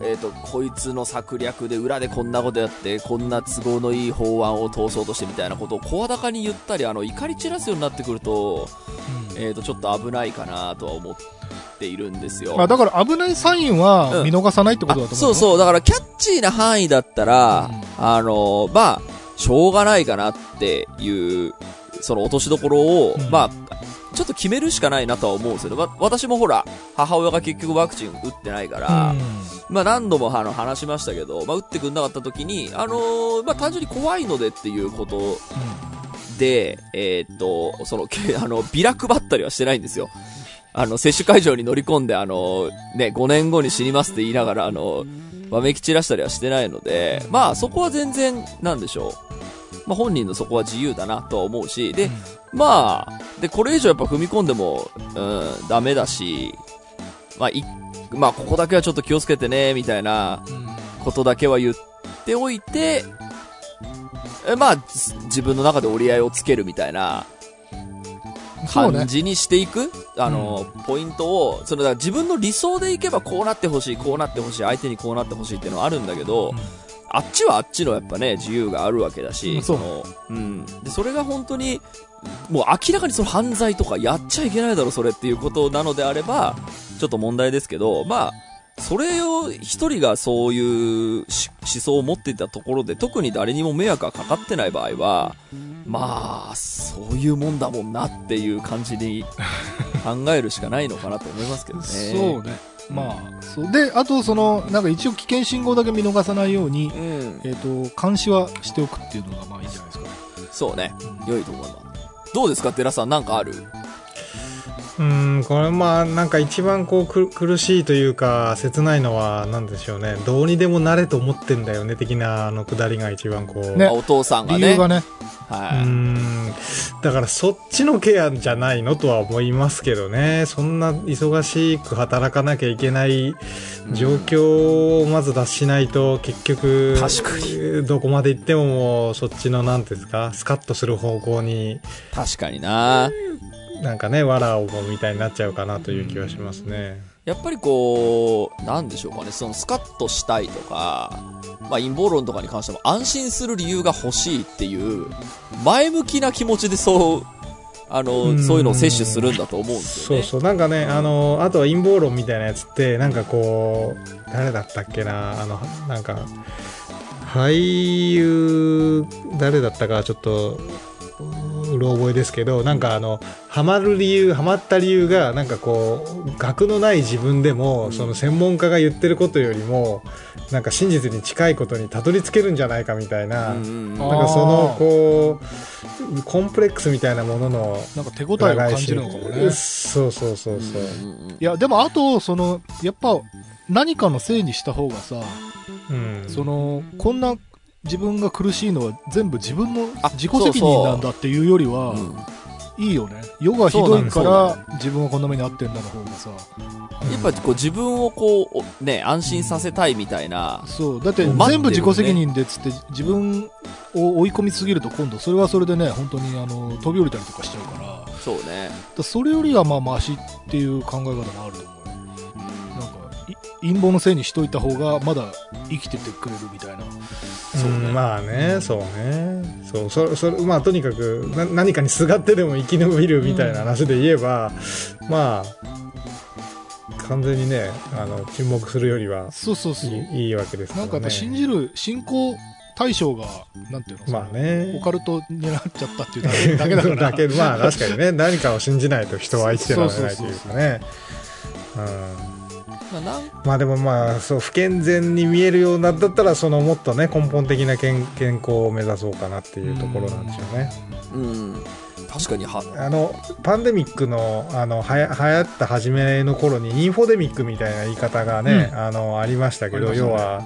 えっ、と、こいつの策略で裏でこんなことやって、こんな都合のいい法案を通そうとしてみたいなことを声高に言ったり、あの、怒り散らすようになってくると、えっ、と、ちょっと危ないかなとは思っているんですよ。まあだから危ないサインはうん。見逃さないってことだと思う、そうそう、だからキャッチーな範囲だったら、うん。あの、まあ、しょうがないかなっていう、その落としどころを、うんまあ、ちょっと決めるしかないなとは思うんですよね。わ私もほら、母親が結局ワクチン打ってないから、まあ何度もあの話しましたけど、まあ打ってくんなかった時に、あのーまあ単純に怖いのでっていうことで、えーっと、その、け [LAUGHS] あの、ビラ配ったりはしてないんですよ。あの、接種会場に乗り込んで、あの、ね、5年後に死にますって言いながら、あの、わめき散らしたりはしてないので、まあそこは全然、なんでしょう。まあ本人のそこは自由だなとは思うし、で、まあ、で、これ以上やっぱ踏み込んでも、うん、ダメだし、まあ、い、まあここだけはちょっと気をつけてね、みたいなうん。うんことだけは言っておいて、えまあ、ず自分の中で折り合いをつけるみたいな感。じにしていく、あの、ポイントを、その自分の理想でいけばこうなってほしい、こうなってほしい、相手にこうなってほしいっていうのはあるんだけど、うんあっちはあっちのやっぱね、自由があるわけだし、うんそうの、うん。で、それが本当に、もう明らかにその犯罪とかやっちゃいけないだろ、それっていうことなのであれば、ちょっと問題ですけど、まあ、それを一人がそういうし思想を持っていたところで、特に誰にも迷惑がかかってない場合は、まあ、そういうもんだもんなっていう感じに考えるしかないのかなと思いますけどね。[LAUGHS] そうね。まあ、そう。で、あと、その、なんか一応危険信号だけ見逃さないように、うん。えっ、と、監視はしておくっていうのが、まあいいんじゃないですかね。そうね。うん良いと思います。どうですか、寺さん、なんかある？うん、これまあ、なんか一番こうく苦しいというか、切ないのは、なんでしょうね。どうにでもなれと思ってんだよね、的なあのくだりが一番こう。ねあお父さんがね。理由がね。うはい。ん。だからそっちのケアじゃないのとは思いますけどね。そんな忙しく働かなきゃいけない状況をまず脱しないと、結局、確かに。どこまで行ってももう、そっちの、なんていうんですか、スカッとする方向に、確かにな。なんかね、藁をもみたいになっちゃうかなという気はしますね。やっぱりこう、なんでしょうかね、そのスカッとしたいとか、まあ陰謀論とかに関しても安心する理由が欲しいっていう、前向きな気持ちでそう、あの、うんそういうのを摂取するんだと思うんですよね。そうそう。なんかね、あの、あとは陰謀論みたいなやつって、なんかこう、誰だったっけな、あの、なんか、俳優、誰だったかちょっと、うろ覚えですけど、なんかあの、ハマる理由、ハマった理由が、なんかこう、学のない自分でも、うんその専門家が言ってることよりも、なんか真実に近いことにたどり着けるんじゃないかみたいな、なんかその、こう、コンプレックスみたいなものの、なんか手応えを感じるのかもね。そうそうそうそう。いや、でもあと、その、やっぱ、何かのせいにした方がさ、うんその、こんな自分が苦しいのは全部自分のあ自己責任なんだっていうよりは、うんいいよね。世がひどいからだ自分はこんな目に遭ってんだの方がさ。やっぱこう自分をこう、おね、安心させたいみたいな、そう。だって全部自己責任でっつって自分を追い込みすぎると今度それはそれでね、本当にあの、飛び降りたりとかしちゃうから、そうね。らそれよりはまあマシっていう考え方もあると思うよ。うんなんか、い陰謀のせいにしといた方がまだ生きててくれるみたいな。そうね。まあね、そうね。そう、そそれ、まあとにかくな何かにすがってでも生き延びるみたいな話で言えば、まあ、完全にね、あの、沈黙するよりはそうそうそう。いいわけですね。なんかやっぱ信じる信仰対象が、なんていうの、まあね。オカルトになっちゃったっていうだけだから。[LAUGHS] だけまあ確かにね、何かを信じないと人は生きてられないというかね。うんまあなんまあでもまあそう不健全に見えるようなんだったらそのもっとね根本的な健健康を目指そうかなっていうところなんでしょうね。うん。確かには、あのパンデミックのあのはや流行った初めの頃にインフォデミックみたいな言い方がね、うんあのありましたけどね要は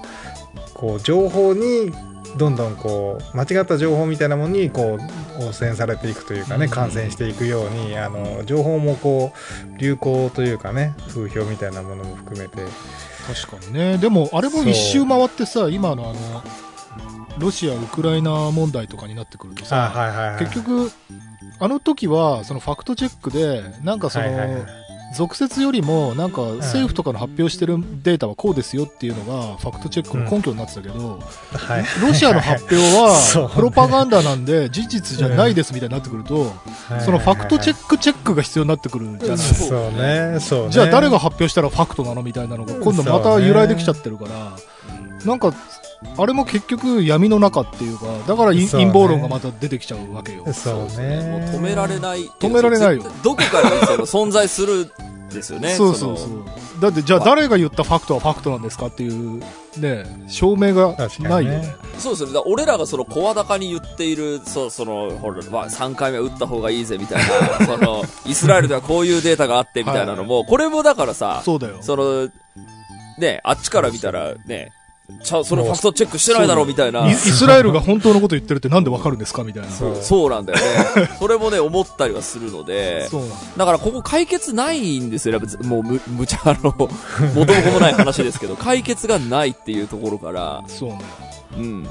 こう情報にどんどんこう間違った情報みたいなものにこう汚染されていくというかねうん感染していくようにあの情報もこう流行というかね風評みたいなものも含めて確かにね。でも、あれも一周回ってさ、今のあの、ロシア、ウクライナ問題とかになってくるとあさ、はいはいはい。結局、あの時は、そのファクトチェックで、なんかその、はいはいはい俗説よりも、なんか政府とかの発表してるデータはこうですよっていうのが、ファクトチェックの根拠になってたけど、はい。ロシアの発表は、[LAUGHS] プロパガンダなんで、事実じゃないですみたいになってくると、そのファクトチェッックチェックが必要になってくるじゃないそうそうね、そうね。じゃあ誰が発表したらファクトなのみたいなのが今度また由来できちゃってるから、なんか、あれも結局闇の中っていうか、だから陰謀論がまた出てきちゃうわけよ。そうもうね。止められない。止められないよどこかにその存在するんですよね。そうそうそうの。だってじゃあ誰が言ったファクトはファクトなんですかっていう、ね、証明がないよね。そうですよね。だから俺らがその声高に言っている、そう、その、ほら、まあ、3回目は打った方がいいぜみたいな、[LAUGHS] その、イスラエルではこういうデータがあってみたいなのも、これもだからさ、そうだよ。その、ね、あっちから見たら、ね、ちゃ、それファクトチェックしてないだろうみたいなイイ。スラエルが本当のこと言ってるってなんでわかるんですかみたいな。そそううそうなんだよね。[LAUGHS] それもね、思ったりはするので、なんだだからここ解決ないんですよ。やっぱもうむ、むちゃ、あの、元も子もない話ですけど、解決がないっていうところから、そうね。うん。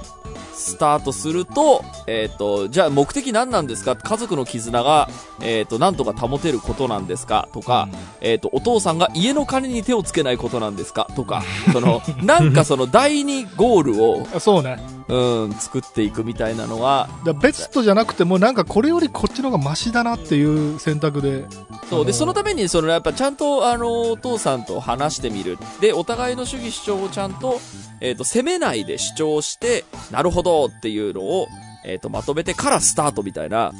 スタートすると、えっ、と、じゃあ目的何なんですか？家族の絆が、えっ、と、なんとか保てることなんですか？とか、えっ、と、お父さんが家の金に手をつけないことなんですか？とか、その、なんかその第二ゴールを、[LAUGHS] あそうね。うん、作っていくみたいなのは、ベストじゃなくても、なんかこれよりこっちの方がマシだなっていう選択で。そう。で、そのために、その、やっぱちゃんと、あの、お父さんと話してみる。で、お互いの主義主張をちゃんと、えっ、と、責めないで主張して、なるほどっていうのを、えっ、と、まとめてからスタートみたいな。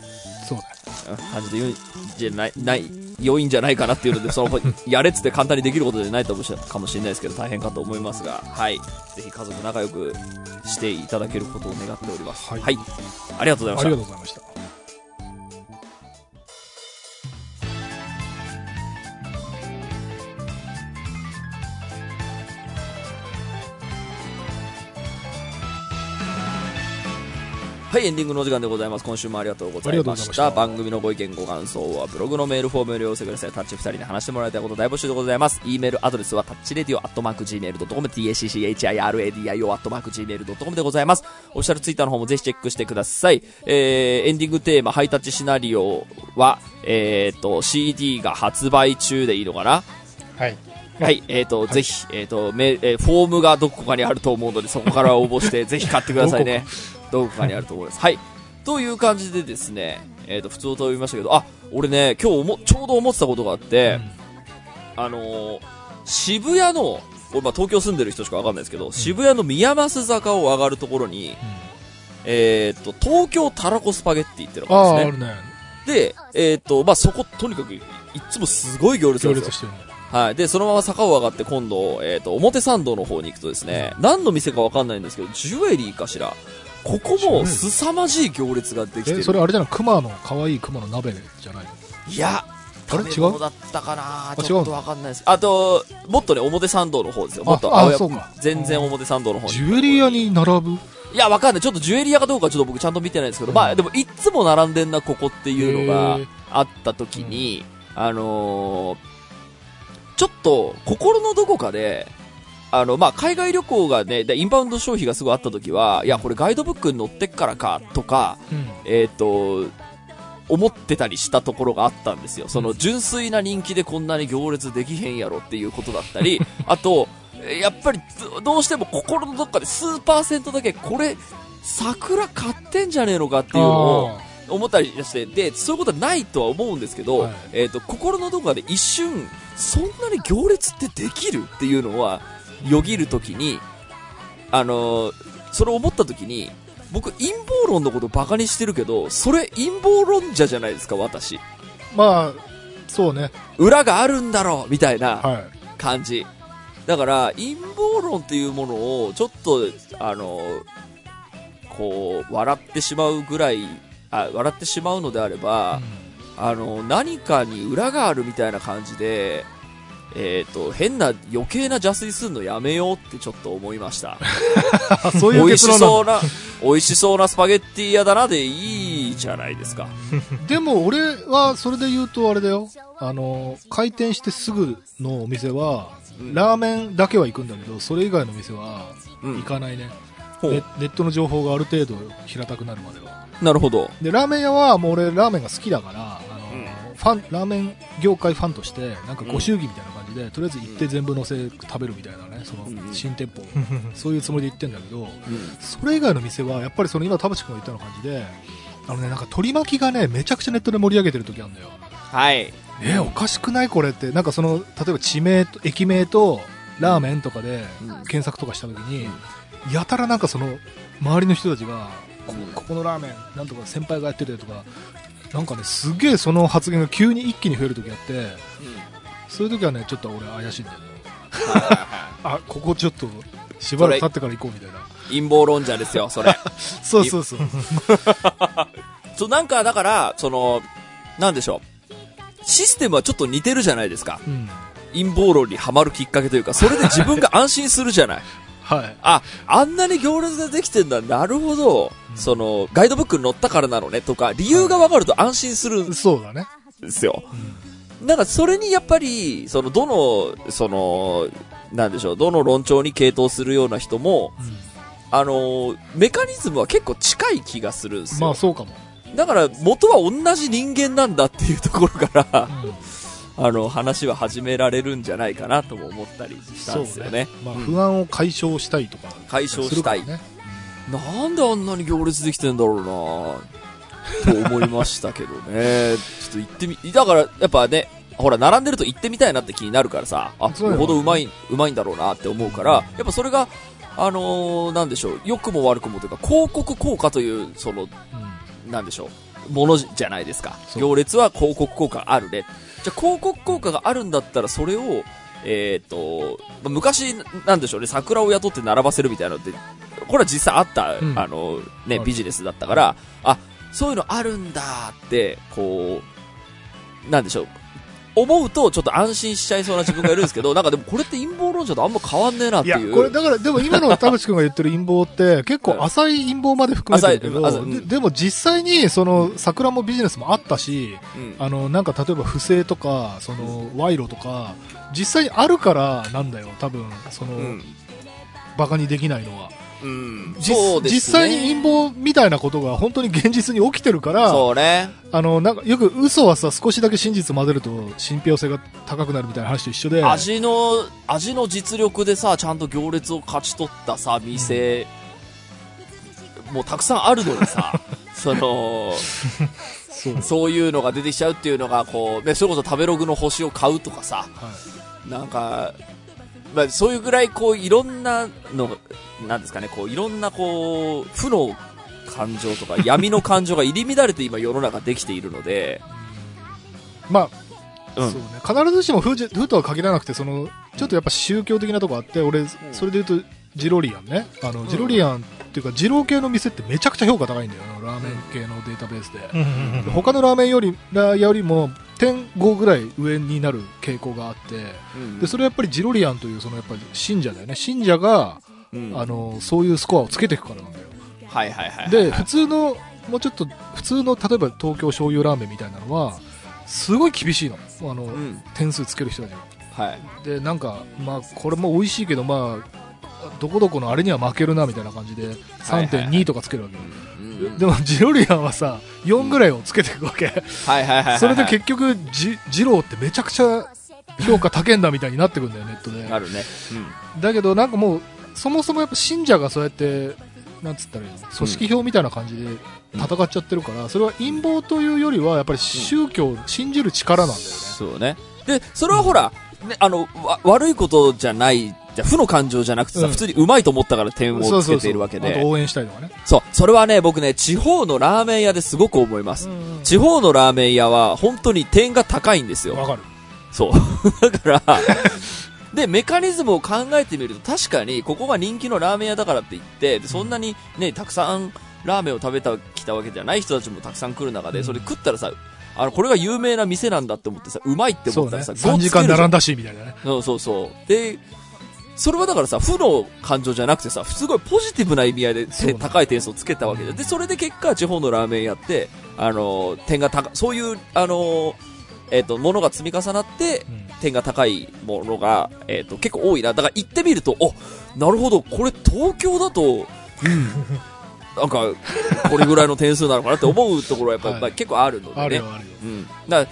感じで言うんじゃない、ない、良いんじゃないかなっていうので、その、やれっつって簡単にできることじゃないと思うかもしれないですけど、大変かと思いますが、はい。ぜひ家族仲良くしていただけることを願っております。はいはい。ありがとうございましたありが。とうございました。はい、エンディングのお時間でございます。今週もありがとうございました。番組のご意見、ご感想はブログのメールフォームよりお寄せください。タッチ2人に話してもらいたいこと大募集でございます。e メールアドレスはタッチレディオアットマーク Gmail.com、tacchiradio アットマーク Gmail.com でございます。オフィシャルツイッターの方もぜひチェックしてください。えー、エンディングテーマ、ハイタッチシナリオは、えーと、CD が発売中でいいのかな？はい。はい、えーと、ぜひ、えーと、メえーフォームがどこかにあると思うので、そこから応募して、[LAUGHS] ぜひ買ってくださいね。どこかにあると思います。はい。という感じでですね、えーと、普通と読みましたけど、あ、俺ね、今日おもちょうど思ってたことがあって、あのー渋谷の、俺、まあ、東京住んでる人しかわかんないですけど、渋谷の宮益坂を上がるところに、えーと、東京たらこスパゲッティってのがあるん。ですね。で、えーと、まあ、そこ、とにかく、いっつもすごい行列なんですよ行列。してるね。はい。で、そのまま坂を上がって今度、えっ、と、表参道の方に行くとですね、何の店かわかんないんですけど、ジュエリーかしら。ここも凄まじい行列ができてえ、る。それあれじゃない？熊の、可愛い熊の鍋じゃないの？いや、あれ？食べ物だったかな違うちょっとわかんないです。あと、もっとね、表参道の方ですよ。もっとああ青山そうか全然表参道の方に。ジュエリー屋に並ぶ？いや、わかんない。ちょっとジュエリー屋かどうかちょっと僕ちゃんと見てないですけど、うんまあ、でもいっつも並んでんな、ここっていうのがあった時に、あのーちょっと、心のどこかで、あの、まあ、海外旅行がね、でインバウンド消費がすごいあった時は、いや、これガイドブックに載ってっからか、とか、うん。えっ、と、思ってたりしたところがあったんですよ。その純粋な人気でこんなに行列できへんやろっていうことだったり、[LAUGHS] あと、やっぱりどどうしても心のどっかで数パーセントだけこれ、桜買ってんじゃねえのかっていうのを思ったりして、で、そういうことはないとは思うんですけど、はいえっ、と、心のどこかで一瞬、そんなに行列ってできるっていうのは、よぎるときに、あのーそれを思ったときに、僕、陰謀論のことバカにしてるけど、それ陰謀論者じゃないですか、私。まあ、そうね。裏があるんだろうみたいなはい。感じ。だから、陰謀論っていうものを、ちょっと、あの、こう、笑ってしまうぐらい、あ、笑ってしまうのであれば、あの、何かに裏があるみたいな感じで、えっ、と、変な余計な邪推するのやめようってちょっと思いました。あ [LAUGHS] そういう美味しそうな、美味しそうなスパゲッティ屋だなでいいじゃないですか。だ [LAUGHS] でも俺はそれで言うとあれだよ。あの、開店してすぐのお店は、うんラーメンだけは行くんだけど、それ以外の店はうん行かないね。ほうネネットの情報がある程度平たくなるまではなるほど。でラーメン屋はもう俺ラーメンが好きだからあの、うんファンラーメン業界ファンとしてなんかご祝儀みたいな感じで、とりあえず行って全部乗せ食べるみたいなねその新店舗、[LAUGHS] そういうつもりで行ってんだけどうん。それ以外の店はやっぱりその今田淵君が言ったような感じであのねなんか取り巻きがねめちゃくちゃネットで盛り上げてる時あるんだよ。はい。えおかしくないこれって。なんかその例えば地名と駅名とラーメンとかでうん。検索とかした時に、やたらなんかその周りの人たちがこうんここのラーメンなんとか先輩がやっててとかなんかねすげえその発言が急に一気に増える時あってそういう時はねちょっと俺怪しいんだよねあここちょっとしばらく経ってから行こうみたいな陰謀論者ですよ、それ。そ [LAUGHS] うそうそうそう、[LAUGHS] なんか、だから、その、なんでしょう。システムはちょっと似てるじゃないですか。うん陰謀論にはまるきっかけというか、それで自分が安心するじゃない。はい。あ、あんなに行列ができてんだ、なるほど。うん。その、ガイドブックに載ったからなのね、とか、理由がわかると安心するんそうだね、ですよ。うん。なんか、それにやっぱり、その、どの、その、なんでしょう、どの論調に傾倒するような人も、あの、メカニズムは結構近い気がするんですよ。まあそうかも、だから、元は同じ人間なんだっていうところから、うんあの、話は始められるんじゃないかなとも思ったりしたんですよね。まあ、うん不安を解消したいとか解消したいなんであんなに行列できてんだろうなと思いましたけどね。[LAUGHS] ちょっと行ってみ、だから、やっぱね、ほら、並んでると行ってみたいなって気になるからさ、あ、よよほどうまい、うまいんだろうなって思うから、やっぱそれが、あのーなんでしょう、良くも悪くもというか、広告効果という、その、うんなんでしょう、ものじゃないですか。行列は広告効果あるね。じゃあ広告効果があるんだったら、それを、えっ、と、まあ昔、なんでしょうね、桜を雇って並ばせるみたいなのって、これは実際あった、うん。あの、ね、ビジネスだったから、あ、そういうのあるんだって、こう、なんでしょう。思うと、ちょっと安心しちゃいそうな自分がいるんですけど、[LAUGHS] なんかでもこれって陰謀論者とあんま変わんねえなっていう。これだから、でも今の田淵君が言ってる陰謀って、結構 [LAUGHS] 浅い陰謀まで含めてるけど、うんででも実際に、その、桜もビジネスもあったし、うんあの、なんか例えば不正とか、その、賄賂とか、実際にあるからなんだよ、多分、その、うん。バカにできないのは。うん。実そうですね。実際に陰謀みたいなことが本当に現実に起きてるから、そうね。あの、なんか、よく嘘はさ、少しだけ真実混ぜると信憑性が高くなるみたいな話と一緒で、味の、味の実力でさ、ちゃんと行列を勝ち取ったさ、店、もうたくさんあるのにさ、[LAUGHS] その、そう。そういうのが出てきちゃうっていうのが、こう、ね、それこそ食べログの星を買うとかさ、はい。なんか、まあ、そういうぐらい、こう、いろんなのが、なんですかね、こう、いろんな、こう、負の感情とか、闇の感情が入り乱れて今世の中できているので、まあ、うんそうね。必ずしも負じ負とは限らなくて、その、ちょっとやっぱ宗教的なとこあって、俺、それで言うと、ジロリアンね。あの、ジロリアンっていうか、二郎系の店ってめちゃくちゃ評価高いんだよ。あのラーメン系のデータベースで。で他のラーメンより、ラーよりも、点5ぐらい上になる傾向があって、で、それはやっぱりジロリアンという、そのやっぱり信者だよね。信者が、うんあの、そういうスコアをつけていくからなんだよ。はいはいはいはい。で、普通の、もうちょっと、普通の、例えば東京醤油ラーメンみたいなのは、すごい厳しいの。あの、うん。点数つける人たちが。はい。で、なんか、まあ、これも美味しいけど、まあ、どこどこのあれには負けるな、みたいな感じで、はいはい3.2とかつけるわけでも、ジロリアンはさ、4ぐらいをつけていくわけ。それで結局、ジ、ジローってめちゃくちゃ評価高いんだみたいになってくんだよ、ネットで。あるね。だけど、なんかもう、そもそもやっぱ信者がそうやって、なんつったらいいの？組織票みたいな感じで戦っちゃってるから、それは陰謀というよりは、やっぱり宗教を信じる力なんだよね。そうね。で、それはほら、ね、あの、わ悪いことじゃない、じゃ負の感情じゃなくてさ、うん普通にうまいと思ったから点をつけているわけで。あと応援したいとかね。そう、それはね、僕ね、地方のラーメン屋ですごく思います。地方のラーメン屋は本当に点が高いんですよ。わかる。そう。[LAUGHS] だから、[LAUGHS] で、メカニズムを考えてみると、確かに、ここが人気のラーメン屋だからって言って、でそんなにね、たくさんラーメンを食べた、来たわけじゃない人たちもたくさん来る中で、うんそれ食ったらさ、あの、これが有名な店なんだって思ってさ、うまいってそうね。思ったらさ、3時間並んだ。だし、みたいなね。そうそうそう。で、それはだからさ、負の感情じゃなくてさ、すごいポジティブな意味合いで高い点数をつけたわけで、で、それで結果、地方のラーメン屋って、あの、点が高、そういう、あの、えっ、と、ものが積み重なって、点が高いものが、えっ、と、結構多いな。だから行ってみると、お、なるほど、これ東京だと、[LAUGHS] なんか、これぐらいの点数なのかなって思うところはやっぱり、はいまあ結構あるのでね。あるよあるよ。うん。だから、だ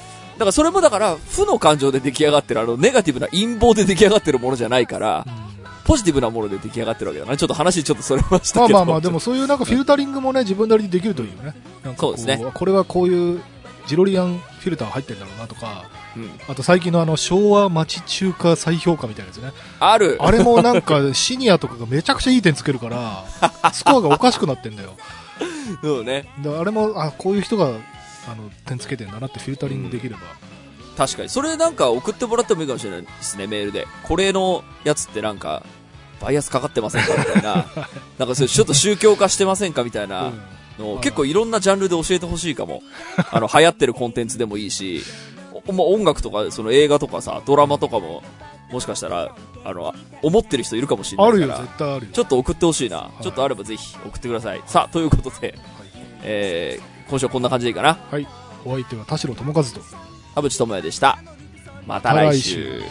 からそれもだから、負の感情で出来上がってる、あの、ネガティブな陰謀で出来上がってるものじゃないから、ポジティブなもので出来上がってるわけだから、ちょっと話ちょっとそれましたけど。まあまあまあ、でもそういうなんかフィルタリングもね、自分なりにできるといいよね。そうですねこれはこういうジロリアンフィルター入ってるんだろうなとか、うん。あと最近のあの昭和町中華再評価みたいなやつね。ある。あれもなんかシニアとかがめちゃくちゃいい点つけるから、[LAUGHS] スコアがおかしくなってんだよ。そうね。であれも、あ、こういう人が、あの、点つけてんだなってフィルタリングできれば。確かに。それなんか送ってもらってもいいかもしれないですね、メールで。これのやつってなんか、バイアスかかってませんかみたいな。[LAUGHS] なんかそれちょっと宗教化してませんかみたいな結構いろんなジャンルで教えてほしいかも。あの、流行ってるコンテンツでもいいし、おまあ音楽とか、その映画とかさ、ドラマとかも、もしかしたら、あの、思ってる人いるかもしれなあるよ、いから。絶対あるよ。ちょっと送ってほしいな。いちょっとあればぜひ送ってください。さあ、ということで、えー、今週はこんな感じでいいかな。はい。お相手は田代智和と。田淵智也でした。また来週